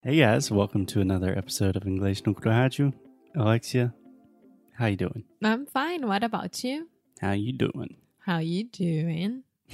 Hey guys, welcome to another episode of English no Rádio. Alexia, how you doing? I'm fine. What about you? How you doing? How you doing?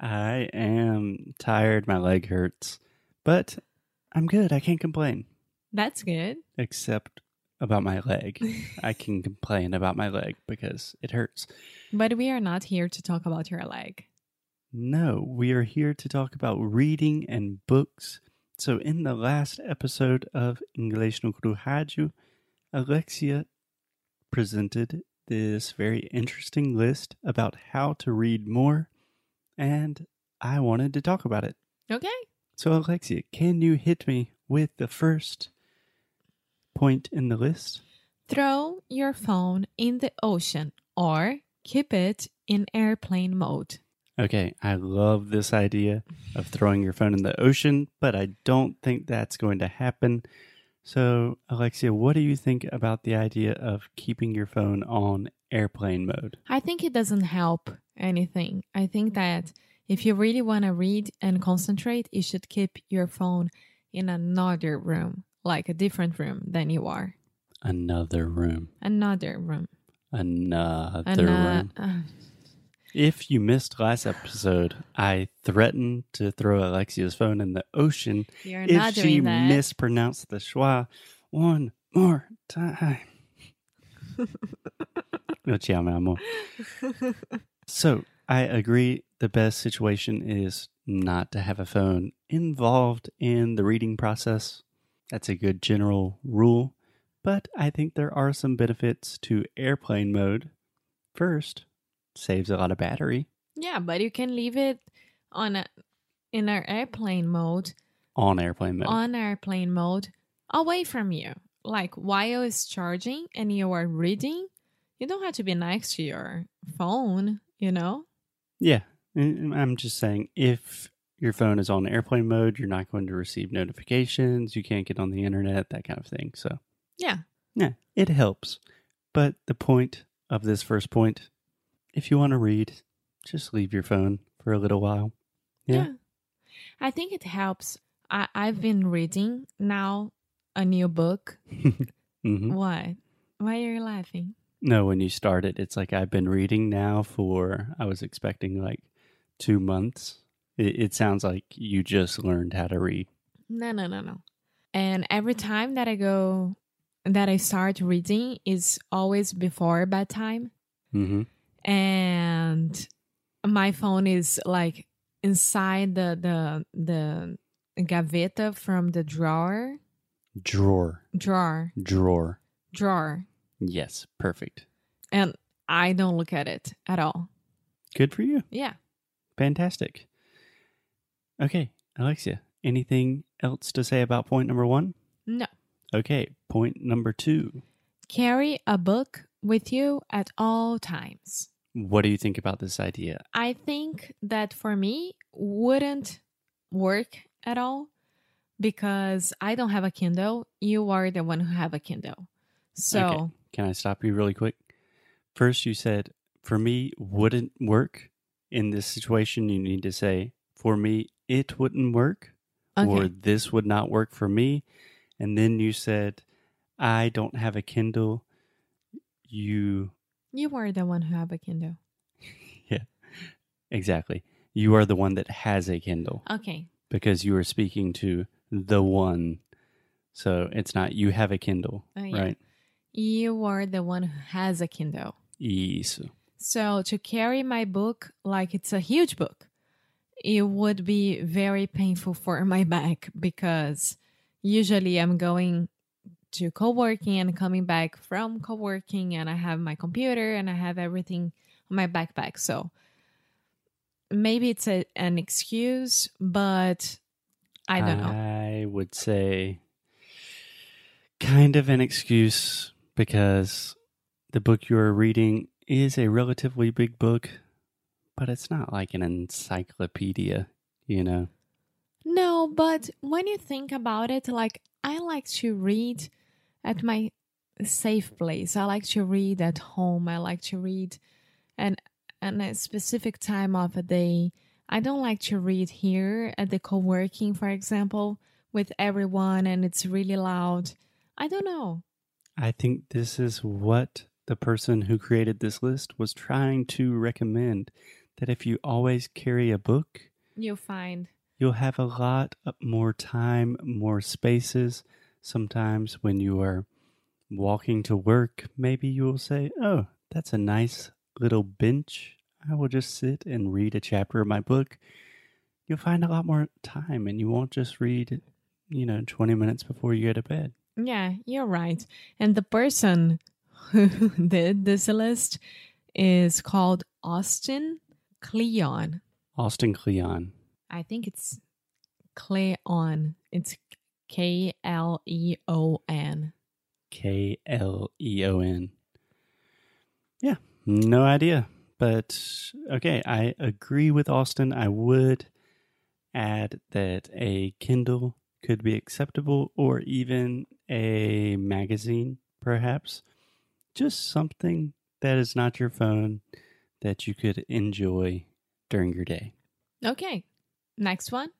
I am tired, my leg hurts, but I'm good. I can't complain. That's good. Except about my leg. I can complain about my leg because it hurts. But we are not here to talk about your leg. No, we are here to talk about reading and books. So, in the last episode of English no Rádio, Alexia presented this very interesting list about how to read more, and I wanted to talk about it. Okay. So, Alexia, can you hit me with the first point in the list? Throw your phone in the ocean or keep it in airplane mode. Okay, I love this idea of throwing your phone in the ocean, but I don't think that's going to happen. So, Alexia, what do you think about the idea of keeping your phone on airplane mode? I think it doesn't help anything. I think that if you really want to read and concentrate, you should keep your phone in another room, like a different room than you are. Another room. Another room. Another Ano- room. uh, If you missed last episode, I threatened to throw Alexia's phone in the ocean you're if not she doing that. mispronounced the schwa one more time. Lo ciao, amor. So I agree. The best situation is not to have a phone involved in the reading process. That's a good general rule. But I think there are some benefits to airplane mode. First, saves a lot of battery Yeah, but you can leave it on a, in our airplane mode, on airplane mode. on airplane mode, away from you. Like while it's charging and you are reading, you don't have to be next to your phone, you know? Yeah, I'm just saying if your phone is on airplane mode, you're not going to receive notifications, you can't get on the internet, that kind of thing. So, Yeah. yeah, it helps. But the point of this first point, if you want to read, just leave your phone for a little while. Yeah. I think it helps. I, I've been reading now a new book. hmm What? Why are you laughing? No, when you start it, it's like I've been reading now for, I was expecting like two months. It, it sounds like you just learned how to read. No, no, no, no. And every time that I go, that I start reading is always before bedtime. hmm and my phone is like inside the the the gaveta from the drawer Drawer, drawer drawer. drawer Yes, perfect. and i don't look at it at all Good for you. yeah Fantastic. Okay, Alexia, anything else to say about point number one? no Okay, point number two. carry a book with you at all times What do you think about this idea? i think that for me wouldn't work at all because i don't have a kindle you are the one who have a kindle so Okay. Can I stop you really quick? First, you said, for me, wouldn't work. In this situation, you need to say, for me, it wouldn't work, or this would not work for me. And then you said, I don't have a Kindle. You, you are the one who have a kindle yeah exactly. You are the one that has a Kindle. okay because you are speaking to the one. So it's not you have a Kindle, Oh, yeah. right? You are the one who has a Kindle. Isso. So to carry my book like it's a huge book, it would be very painful for my back because usually I'm going to co-working and coming back from co-working and I have my computer and I have everything on my backpack. So maybe it's a, an excuse, but I don't know. I would say kind of an excuse because the book you are reading is a relatively big book, but it's not like an encyclopedia, you know? No, but when you think about it, like I like to read at my safe place. I like to read at home. I like to read and and a specific time of a day. I don't like to read here at the co working, for example, with everyone and it's really loud. I don't know. I think this is what the person who created this list was trying to recommend that if you always carry a book, You'll find. you'll have a lot more time, more spaces. Sometimes when you are walking to work, maybe you will say, Oh, that's a nice little bench. I will just sit and read a chapter of my book. You'll find a lot more time and you won't just read, you know, 20 minutes before you go to bed. Yeah, you're right. And the person who did this list is called Austin Kleon. Austin Kleon. I think it's Kleon. It's K L E O N. K L E O N. Yeah, no idea. But okay, I agree with Austin. I would add that a Kindle could be acceptable or even a magazine, perhaps. Just something that is not your phone that you could enjoy during your day. Okay, next one.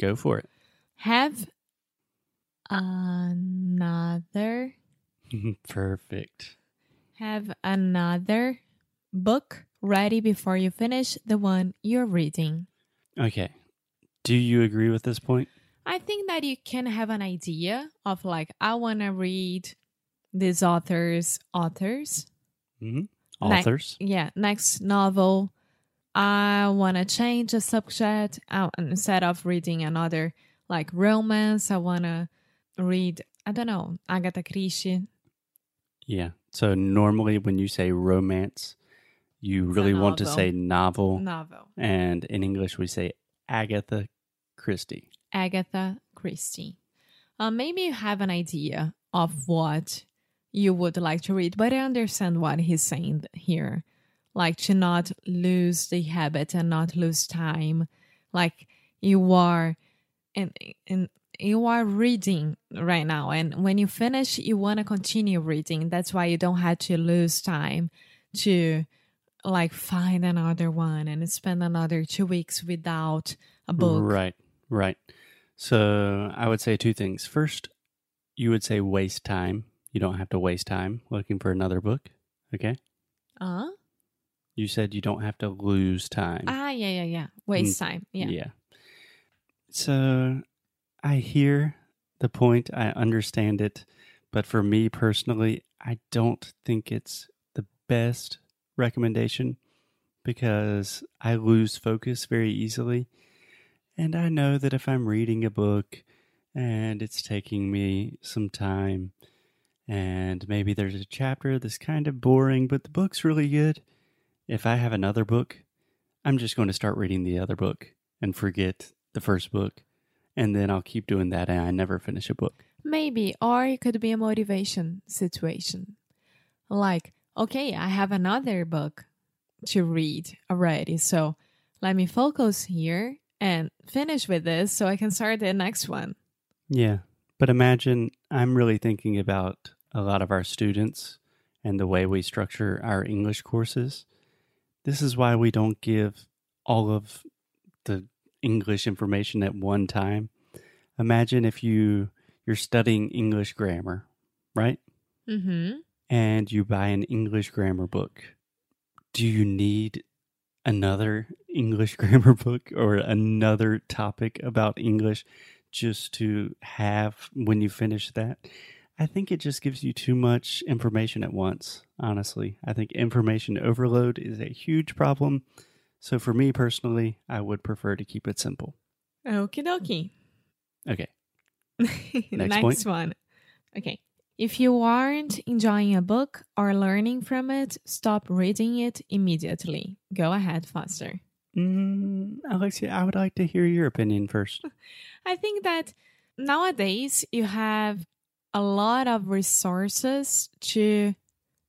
Go for it. Have another Perfect. have another book ready before you finish the one you're reading. Okay. Do you agree with this point? I think that you can have an idea of like I want to read this author's authors. Mm-hmm. Ne- Authors. Yeah, next novel. I want to change the subject uh, instead of reading another like romance. I want to read I don't know Agatha Christie. Yeah. So normally when you say romance, you It's really want to say novel. novel. And in English, we say Agatha Christie. Agatha Christie. Uh, maybe you have an idea of what you would like to read, but I understand what he's saying here. Like to not lose the habit and not lose time. Like you are and and you are reading right now and when you finish you want to continue reading. That's why you don't have to lose time to like find another one and spend another two weeks without a book. Right. Right. So I would say two things. First, you would say waste time. You don't have to waste time looking for another book. Okay. Uh? You said you don't have to lose time. Ah, yeah, yeah, yeah. Waste time. Yeah. Yeah. So I hear the point. I understand it. But for me personally, I don't think it's the best recommendation because I lose focus very easily. And I know that if I'm reading a book and it's taking me some time, and maybe there's a chapter that's kind of boring, but the book's really good, if I have another book, I'm just going to start reading the other book and forget the first book. And then I'll keep doing that and I never finish a book. Maybe. Or it could be a motivation situation. Like, okay, I have another book to read already. So let me focus here and finish with this so I can start the next one. Yeah. But imagine I'm really thinking about a lot of our students and the way we structure our English courses. This is why we don't give all of the English information at one time. Imagine if you you're studying English grammar, right? Mm-hmm. and you buy an English grammar book, do you need another English grammar book or another topic about English just to have when you finish that? I think it just gives you too much information at once, honestly. I think information overload is a huge problem. So for me personally, I would prefer to keep it simple. Okie dokie. Okay. Next, point. one. Okay. If you aren't enjoying a book or learning from it, stop reading it immediately. Go ahead, Foster. Mm, Alexia, I would like to hear your opinion first. I think that nowadays you have a lot of resources to.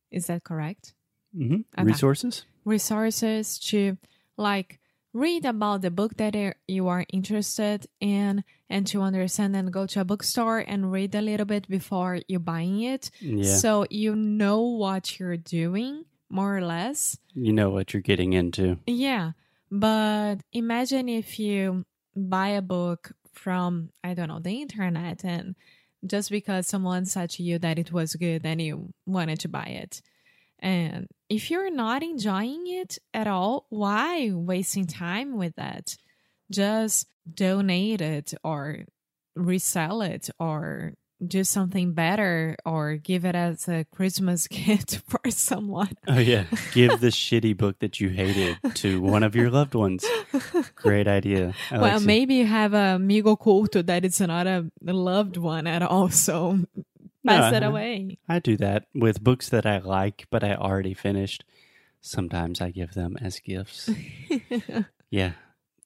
Is that correct? hmm Okay. Resources? Resources to like read about the book that you are interested in and to understand and go to a bookstore and read a little bit before you buying it. Yeah. So you know what you're doing more or less. you know what you're getting into. Yeah. But imagine if you buy a book from, I don't know, the internet and just because someone said to you that it was good, and you wanted to buy it. And if you're not enjoying it at all, why wasting time with that? Just donate it or resell it or do something better or give it as a Christmas gift for someone. Oh yeah, give the shitty book that you hated to one of your loved ones. Great idea. well, maybe you have a amigo culto that it's not a loved one at all, so pass No, it away. I do that with books that I like but I already finished. Sometimes I give them as gifts. Yeah.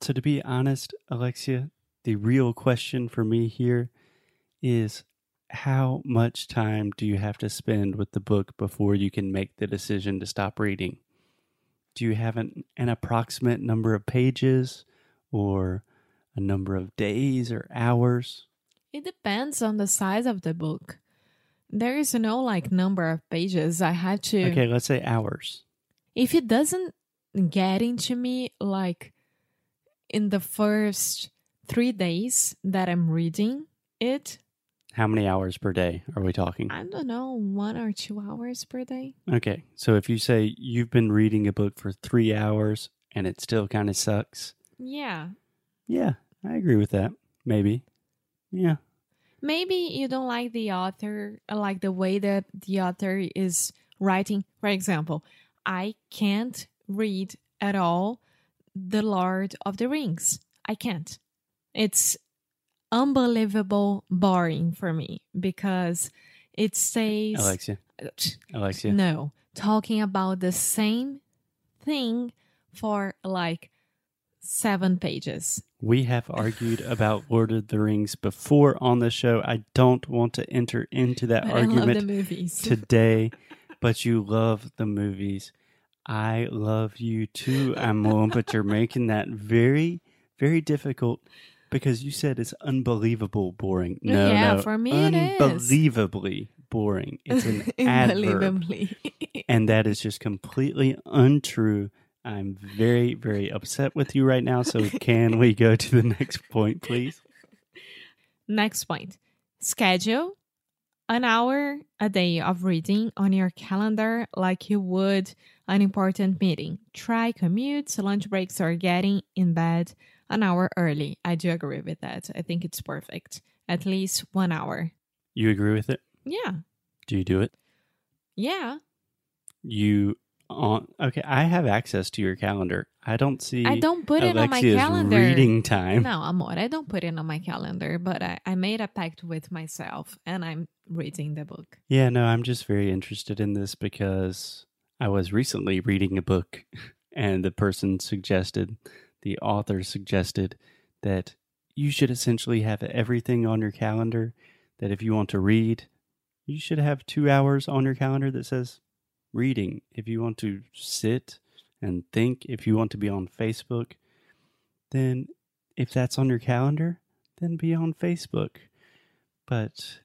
So to be honest, Alexia, the real question for me here is how much time do you have to spend with the book before you can make the decision to stop reading? Do you have an, an approximate number of pages or a number of days or hours? It depends on the size of the book. There is no like number of pages. I have to Okay, let's say hours. if it doesn't get into me like in the first three days that I'm reading it, How many hours per day are we talking? I don't know, one or two hours per day. Okay, so if you say you've been reading a book for three hours and it still kind of sucks, Yeah. yeah, I agree with that. Maybe. Yeah. Maybe you don't like the author, uh, like the way that the author is writing. For example, I can't read at all The Lord of the Rings. I can't. It's unbelievable boring for me because it says Alexia. Alexia. no, talking about the same thing for like seven pages. We have argued about Lord of the Rings before on the show. I don't want to enter into that But I love the argument today, but you love the movies. I love you too, Amon, but you're making that very, very difficult because you said it's unbelievable boring. No, Yeah, no, for me it is. unbelievably boring. It's an adverb, Unbelievably. and that is just completely untrue. I'm very, very upset with you right now. So, can we go to the next point, please? Next point schedule an hour a day of reading on your calendar like you would an important meeting. Try commutes, lunch breaks, or getting in bed an hour early. I do agree with that. I think it's perfect. At least one hour. You agree with it? Yeah. Do you do it? Yeah. You on okay? I have access to your calendar. I don't see. I don't put it on my calendar. reading time. No, amor, I don't put it on my calendar, but I, I made a pact with myself and I'm reading the book. Yeah, no, I'm just very interested in this because I was recently reading a book and the person suggested, the author suggested that you should essentially have everything on your calendar. That if you want to read, you should have two hours on your calendar that says reading. If you want to sit and think, if you want to be on Facebook, then if that's on your calendar, then be on Facebook. But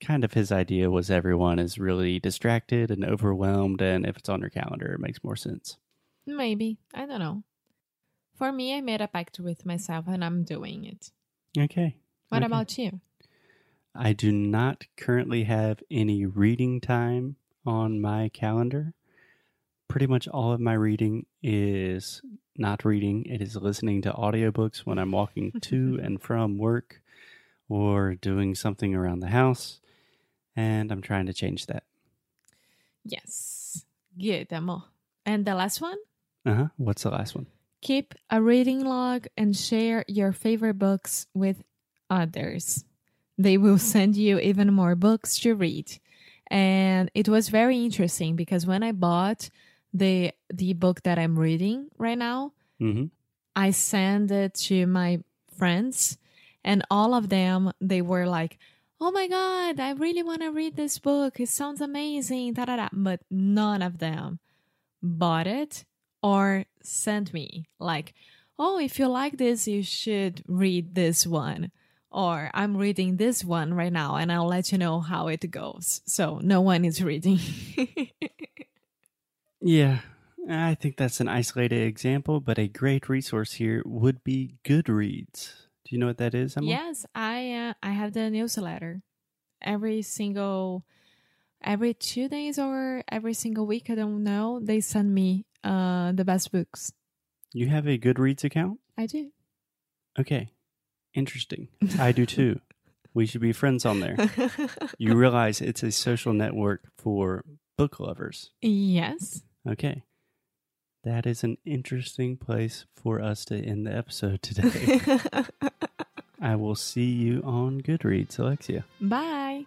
kind of his idea was everyone is really distracted and overwhelmed, and if it's on your calendar, it makes more sense. Maybe. I don't know. For me, I made a pact with myself and I'm doing it. Okay. What Okay. about you? I do not currently have any reading time on my calendar. Pretty much all of my reading is not reading, it is listening to audiobooks when I'm walking to and from work or doing something around the house. And I'm trying to change that. Yes. Good, amor. And the last one? Uh huh. What's the last one? Keep a reading log and share your favorite books with others. They will send you even more books to read. And it was very interesting because when I bought the the book that I'm reading right now, Mm-hmm. I sent it to my friends, and all of them they were like, "Oh my god, I really want to read this book. It sounds amazing." Da, da, da. But none of them bought it or sent me like, "Oh, if you like this, you should read this one." Or I'm reading this one right now, and I'll let you know how it goes. So no one is reading. Yeah. I think that's an isolated example, but a great resource here would be Goodreads. Do you know what that is, Emma? Yes, I uh, I have the newsletter every single every two days or every single week. I don't know. They send me uh the best books. You have a Goodreads account? I do. Okay. Interesting. I do too. We should be friends on there. You realize it's a social network for book lovers. yes. Okay. That is an interesting place for us to end the episode today. I will see you on Goodreads, Alexia. Bye.